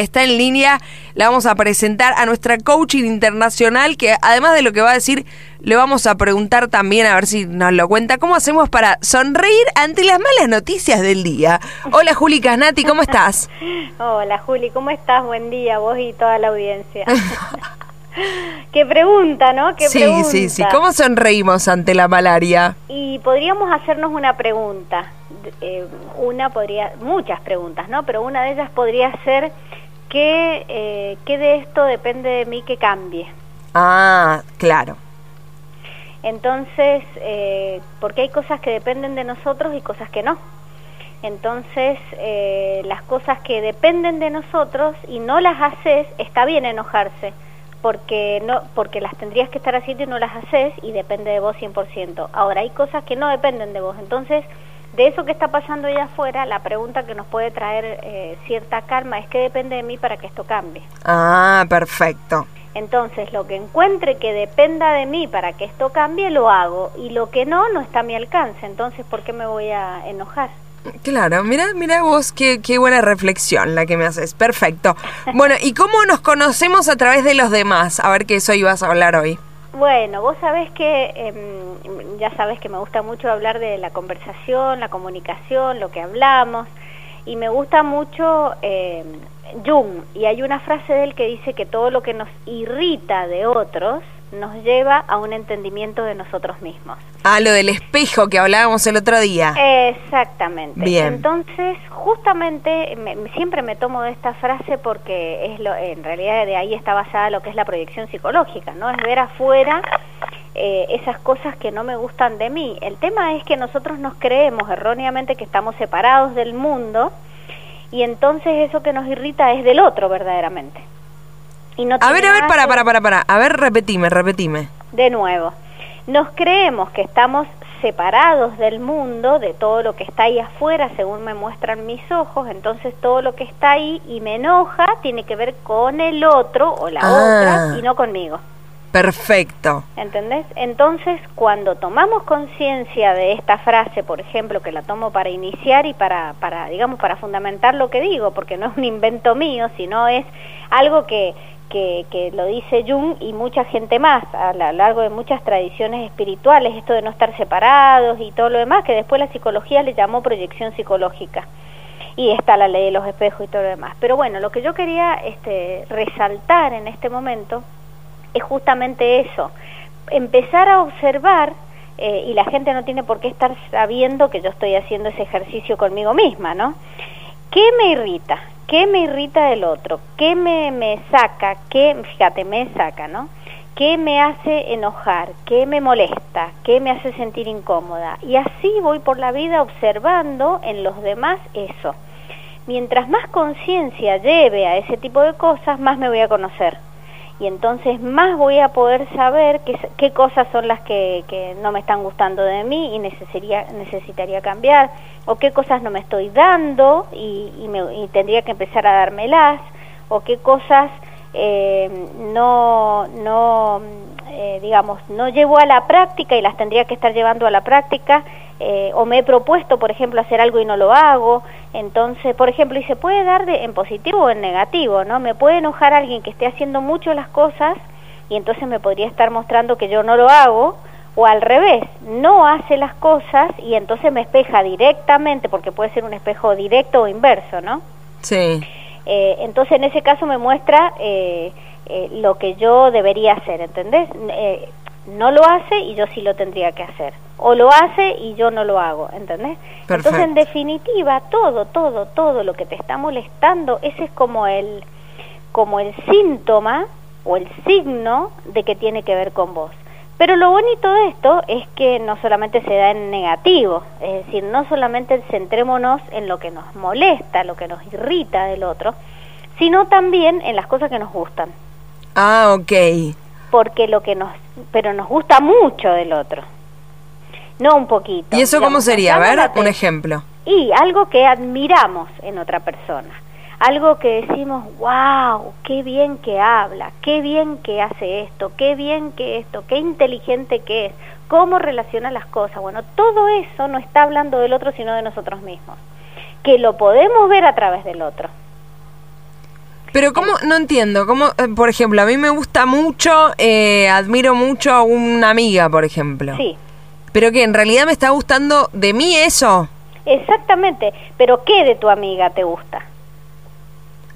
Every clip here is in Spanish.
está en línea. La vamos a presentar a nuestra coaching internacional, que además de lo que va a decir, le vamos a preguntar también, a ver si nos lo cuenta, cómo hacemos para sonreír ante las malas noticias del día. Hola Juli Casnati, ¿cómo estás? Hola Juli, ¿cómo estás? Buen día, vos y toda la audiencia. Qué pregunta, ¿no? ¿Qué sí, sí, sí. ¿Cómo sonreímos ante la malaria? Y podríamos hacernos una pregunta. Eh, una podría, muchas preguntas, ¿no? Pero una de ellas podría ser ¿qué, eh, ¿qué de esto depende de mí que cambie? Ah, claro. Entonces, eh, porque hay cosas que dependen de nosotros y cosas que no. Entonces, eh, las cosas que dependen de nosotros y no las haces, está bien enojarse, porque no porque las tendrías que estar haciendo y no las haces y depende de vos 100%. Ahora, hay cosas que no dependen de vos. Entonces, de eso que está pasando allá afuera, la pregunta que nos puede traer eh, cierta calma es qué depende de mí para que esto cambie. Ah, perfecto. Entonces, lo que encuentre que dependa de mí para que esto cambie, lo hago. Y lo que no, no está a mi alcance. Entonces, ¿por qué me voy a enojar? Claro, mira, mira vos qué, qué buena reflexión la que me haces. Perfecto. Bueno, ¿y cómo nos conocemos a través de los demás? A ver qué eso ibas a hablar hoy. Bueno, vos sabés que, em, ya sabés que me gusta mucho hablar de la conversación, la comunicación, lo que hablamos, y me gusta mucho eh, Jung, y hay una frase de él que dice que todo lo que nos irrita de otros nos lleva a un entendimiento de nosotros mismos. Ah, lo del espejo que hablábamos el otro día. Exactamente. Bien. Entonces, justamente, siempre me tomo de esta frase porque es lo, en realidad de ahí está basada lo que es la proyección psicológica, ¿no? Es ver afuera eh, esas cosas que no me gustan de mí. El tema es que nosotros nos creemos erróneamente que estamos separados del mundo y entonces eso que nos irrita es del otro verdaderamente. Y no a ver, a ver, para, para, para, para. A ver, repetime, repetime. De nuevo, nos creemos que estamos separados del mundo, de todo lo que está ahí afuera, según me muestran mis ojos, entonces todo lo que está ahí y me enoja tiene que ver con el otro o la ah. otra y no conmigo. Perfecto. ¿Entendés? Entonces, cuando tomamos conciencia de esta frase, por ejemplo, que la tomo para iniciar y para, para, digamos, para fundamentar lo que digo, porque no es un invento mío, sino es algo que, que, que lo dice Jung y mucha gente más, a lo largo de muchas tradiciones espirituales, esto de no estar separados y todo lo demás, que después la psicología le llamó proyección psicológica y está la ley de los espejos y todo lo demás. Pero bueno, lo que yo quería este, resaltar en este momento es justamente eso, empezar a observar, eh, y la gente no tiene por qué estar sabiendo que yo estoy haciendo ese ejercicio conmigo misma, ¿no? ¿Qué me irrita? ¿Qué me irrita del otro? ¿Qué me, me saca? ¿Qué, fíjate, me saca, ¿no? ¿Qué me hace enojar? ¿Qué me molesta? ¿Qué me hace sentir incómoda? Y así voy por la vida observando en los demás eso. Mientras más conciencia lleve a ese tipo de cosas, más me voy a conocer y entonces más voy a poder saber qué, cosas son las que, no me están gustando de mí y necesitaría, necesitaría cambiar, o qué cosas no me estoy dando y, me, tendría que empezar a dármelas, o qué cosas eh, no, no eh, digamos, no llevo a la práctica y las tendría que estar llevando a la práctica eh, o me he propuesto, por ejemplo, hacer algo y no lo hago. Entonces, por ejemplo, y se puede dar de, en positivo o en negativo, ¿no? Me puede enojar alguien que esté haciendo mucho las cosas y entonces me podría estar mostrando que yo no lo hago, o al revés, no hace las cosas y entonces me espeja directamente, porque puede ser un espejo directo o inverso, ¿no? Sí. Eh, entonces, en ese caso me muestra eh, lo que yo debería hacer, ¿entendés? No lo hace y yo sí lo tendría que hacer. O lo hace y yo no lo hago, ¿entendés? Entonces, en definitiva, todo, todo, todo lo que te está molestando, ese es como el, como el síntoma o el signo de que tiene que ver con vos. Pero lo bonito de esto es que no solamente se da en negativo, es decir, no solamente centrémonos en lo que nos molesta, lo que nos irrita del otro, sino también en las cosas que nos gustan. Ah, ok porque lo que nos, pero nos gusta mucho del otro, no un poquito. ¿Y eso cómo sería? A ver, un ejemplo. Y algo que admiramos en otra persona, algo que decimos, wow, qué bien que habla, qué bien que hace esto, qué bien que esto, qué inteligente que es, cómo relaciona las cosas. Bueno, todo eso no está hablando del otro, sino de nosotros mismos, que lo podemos ver a través del otro. Pero cómo, no entiendo, cómo, eh, por ejemplo, a mí me gusta mucho, eh, admiro mucho a una amiga, por ejemplo. Sí. Pero que en realidad me está gustando de mí eso. Exactamente, pero ¿qué de tu amiga te gusta?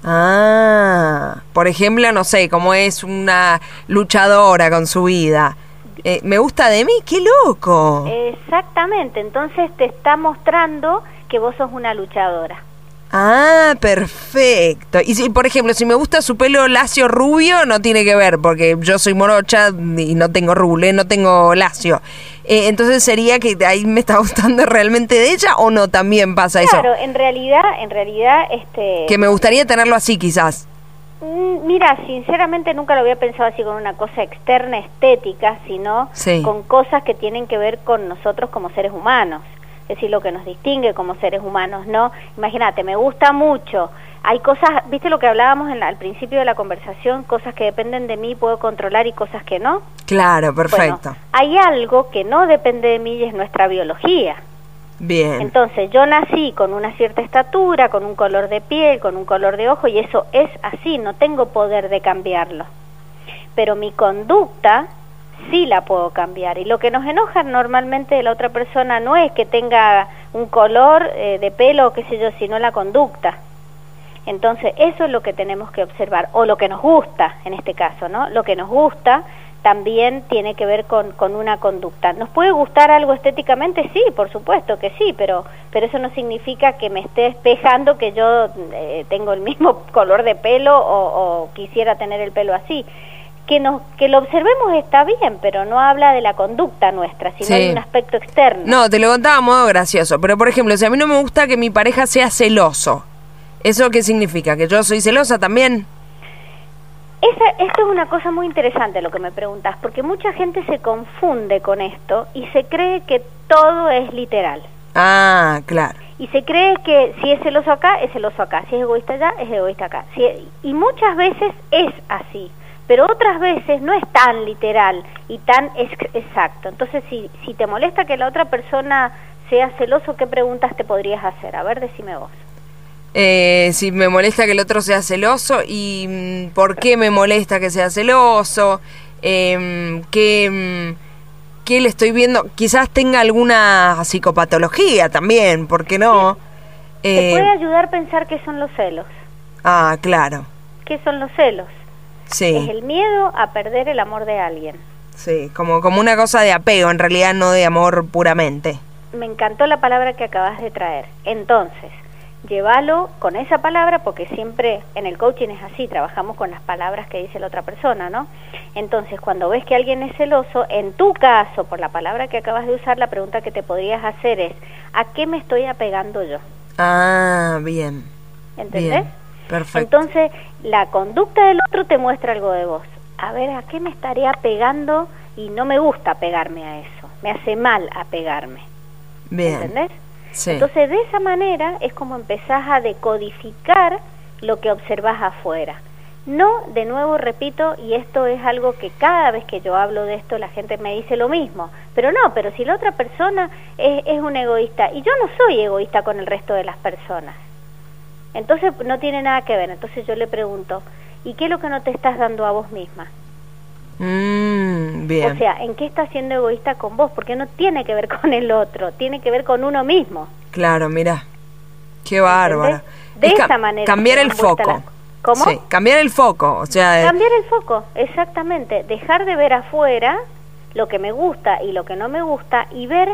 Ah, por ejemplo, no sé, como es una luchadora con su vida. Eh, ¿Me gusta de mí? ¡Qué loco! Exactamente, entonces te está mostrando que vos sos una luchadora. Ah, perfecto. Y si, por ejemplo, si me gusta su pelo lacio rubio, no tiene que ver, porque yo soy morocha y no tengo rule, no tengo lacio. Eh, entonces sería que ahí me está gustando realmente de ella o no también pasa eso. Claro, en realidad, en realidad, este. Que me gustaría tenerlo así, quizás. Mm, Mira, sinceramente nunca lo había pensado así con una cosa externa estética, sino Sí. con cosas que tienen que ver con nosotros como seres humanos. Es decir, lo que nos distingue como seres humanos, ¿no? Imagínate, me gusta mucho. Hay cosas, ¿viste lo que hablábamos en la- al principio de la conversación? Cosas que dependen de mí, puedo controlar y cosas que no. Claro, perfecto. Bueno, hay algo que no depende de mí y es nuestra biología. Bien. Entonces, yo nací con una cierta estatura, con un color de piel, con un color de ojo, y eso es así, no tengo poder de cambiarlo. Pero mi conducta sí la puedo cambiar. Y lo que nos enoja normalmente de la otra persona no es que tenga un color eh, de pelo o qué sé yo, sino la conducta. Entonces, eso es lo que tenemos que observar, o lo que nos gusta en este caso, ¿no? Lo que nos gusta también tiene que ver con, con una conducta. ¿Nos puede gustar algo estéticamente? Sí, por supuesto que sí, pero, pero eso no significa que me esté espejando que yo eh, tengo el mismo color de pelo o, o quisiera tener el pelo así. Que, nos, que lo observemos está bien, pero no habla de la conducta nuestra, sino Sí. de un aspecto externo. No, te lo contaba a modo gracioso, pero por ejemplo, si a mí no me gusta que mi pareja sea celoso, ¿eso qué significa? ¿Que yo soy celosa también? Esa, esto es una cosa muy interesante lo que me preguntas, porque mucha gente se confunde con esto y se cree que todo es literal. Ah, claro. Y se cree que si es celoso acá, es celoso acá, si es egoísta allá, es egoísta acá. Si- y muchas veces es así, pero otras veces no es tan literal y tan ex- exacto. Entonces, si, si te molesta que la otra persona sea celoso, ¿qué preguntas te podrías hacer? A ver, decime vos. Eh, si me molesta que el otro sea celoso y mm, por qué me molesta que sea celoso, Em, qué, mm, qué le estoy viendo, quizás tenga alguna psicopatología también, ¿por qué no? Te Eh, puede ayudar a pensar qué son los celos. ah, claro, ¿Qué son los celos? Es el miedo a perder el amor de alguien. sí, como, como una cosa de apego, en realidad no de amor puramente. Me encantó la palabra que acabas de traer. Entonces, llévalo con esa palabra porque siempre en el coaching es así, trabajamos con las palabras que dice la otra persona, ¿no? Entonces, cuando ves que alguien es celoso, en tu caso, por la palabra que acabas de usar, la pregunta que te podrías hacer es, ¿a qué me estoy apegando yo? Ah, bien. ¿Entendés? Bien, perfecto. Entonces, la conducta del otro te muestra algo de vos. A ver, ¿a qué me estaría pegando? Y no me gusta pegarme a eso. Me hace mal apegarme. Bien. ¿Entendés? Sí. Entonces, de esa manera es como empezás a decodificar lo que observas afuera. No, de nuevo repito, y esto es algo que cada vez que yo hablo de esto la gente me dice lo mismo, pero no, pero si la otra persona es, es un egoísta y yo no soy egoísta con el resto de las personas, entonces no tiene nada que ver. Entonces yo le pregunto, ¿y qué es lo que no te estás dando a vos misma? Mm, bien. O sea, ¿en qué estás siendo egoísta con vos? Porque no tiene que ver con el otro, tiene que ver con uno mismo. Claro, mira. Qué bárbaro. De Es esa manera Cambiar el foco. ¿Cómo? Sí, cambiar el foco. O sea, Cambiar el foco, exactamente. Dejar de ver afuera lo que me gusta y lo que no me gusta y ver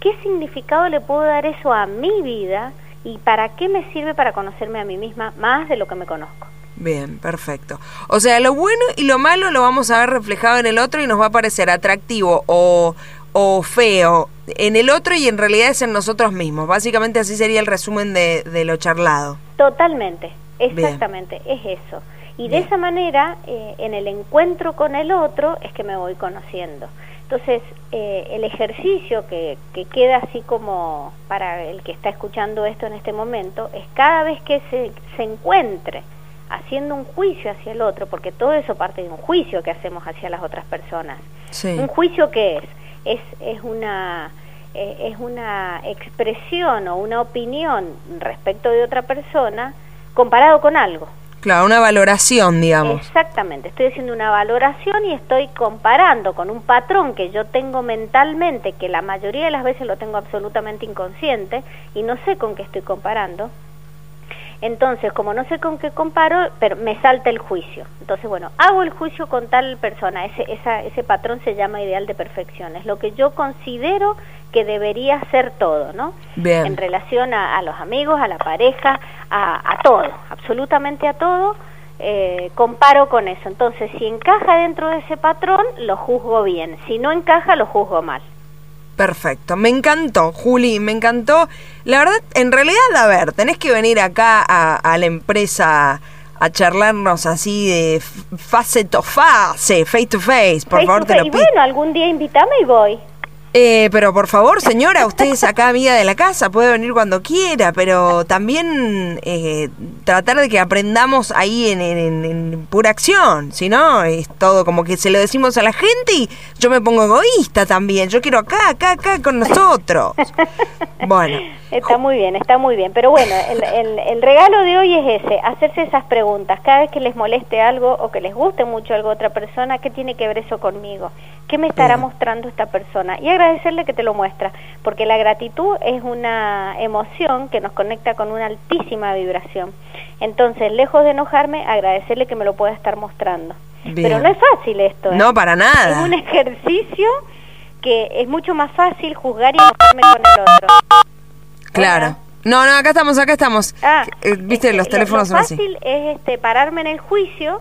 qué significado le puedo dar eso a mi vida y para qué me sirve para conocerme a mí misma más de lo que me conozco. bien, perfecto. O sea, lo bueno y lo malo lo vamos a ver reflejado en el otro y nos va a parecer atractivo o, o feo en el otro y en realidad es en nosotros mismos. Básicamente así sería el resumen de, de lo charlado. Totalmente, exactamente, es eso. Y de esa manera, eh, en el encuentro con el otro, es que me voy conociendo. Entonces, eh, el ejercicio que, que queda así como para el que está escuchando esto en este momento, es cada vez que se, se encuentre haciendo un juicio hacia el otro, porque todo eso parte de un juicio que hacemos hacia las otras personas. Sí. ¿Un juicio qué es? Es, es, una, eh, es una expresión o una opinión respecto de otra persona comparado con algo. Claro, una valoración, digamos. Exactamente, estoy haciendo una valoración y estoy comparando con un patrón que yo tengo mentalmente, que la mayoría de las veces lo tengo absolutamente inconsciente y no sé con qué estoy comparando. Entonces, como no sé con qué comparo, pero me salta el juicio. Entonces, bueno, hago el juicio con tal persona. Ese, esa, ese patrón se llama ideal de perfección. Es lo que yo considero que debería ser todo, ¿no? Bien. En relación a, a los amigos, a la pareja, a, a todo, absolutamente a todo. Eh, comparo con eso. Entonces, si encaja dentro de ese patrón, lo juzgo bien. Si no encaja, lo juzgo mal. Perfecto, me encantó, Juli, me encantó. La verdad, en realidad, a ver, tenés que venir acá a, a la empresa a charlarnos así de face to face, face to face, por Face favor, to te face. lo Y pido. bueno, algún día invítame y voy. Eh, pero por favor, señora, usted es acá amiga de la casa, puede venir cuando quiera, pero también eh, tratar de que aprendamos ahí en, en- en pura acción, si no, es todo como que se lo decimos a la gente y yo me pongo egoísta también, yo quiero acá, acá, acá con nosotros. Bueno, Está muy bien, está muy bien. Pero bueno, el, el- el regalo de hoy es ese, hacerse esas preguntas. Cada vez que les moleste algo o que les guste mucho algo a otra persona, ¿qué tiene que ver eso conmigo? ¿Qué me estará mostrando esta persona? Y agradecerle que te lo muestra, porque la gratitud es una emoción que nos conecta con una altísima vibración. Entonces, lejos de enojarme, agradecerle que me lo pueda estar mostrando. Bien. Pero no es fácil esto. ¿eh? no para Es nada. un ejercicio que es mucho más fácil juzgar y enojarme con el otro. Claro. No, no, acá estamos, acá estamos. Ah, Eh, Viste, este, los lo- teléfonos lo son así. fácil es este, pararme en el juicio,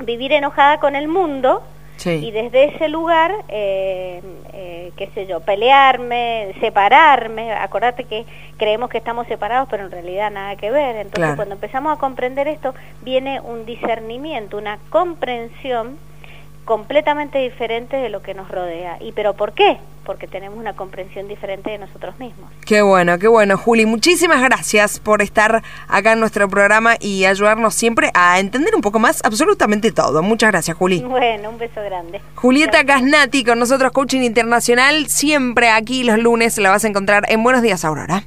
vivir enojada con el mundo y desde ese lugar, eh, eh, qué sé yo, pelearme, separarme. Acordate que creemos que estamos separados, pero en realidad nada que ver. Entonces, Claro. cuando empezamos a comprender esto, viene un discernimiento, una comprensión completamente diferente de lo que nos rodea. ¿Y pero por qué? Porque tenemos una comprensión diferente de nosotros mismos. qué bueno, qué bueno, Juli. Muchísimas gracias por estar acá en nuestro programa y ayudarnos siempre a entender un poco más absolutamente todo. Muchas gracias, Juli. Bueno, un beso grande. Julieta Casnati con nosotros, Coaching Internacional, siempre aquí los lunes la vas a encontrar en Buenos Días, Aurora.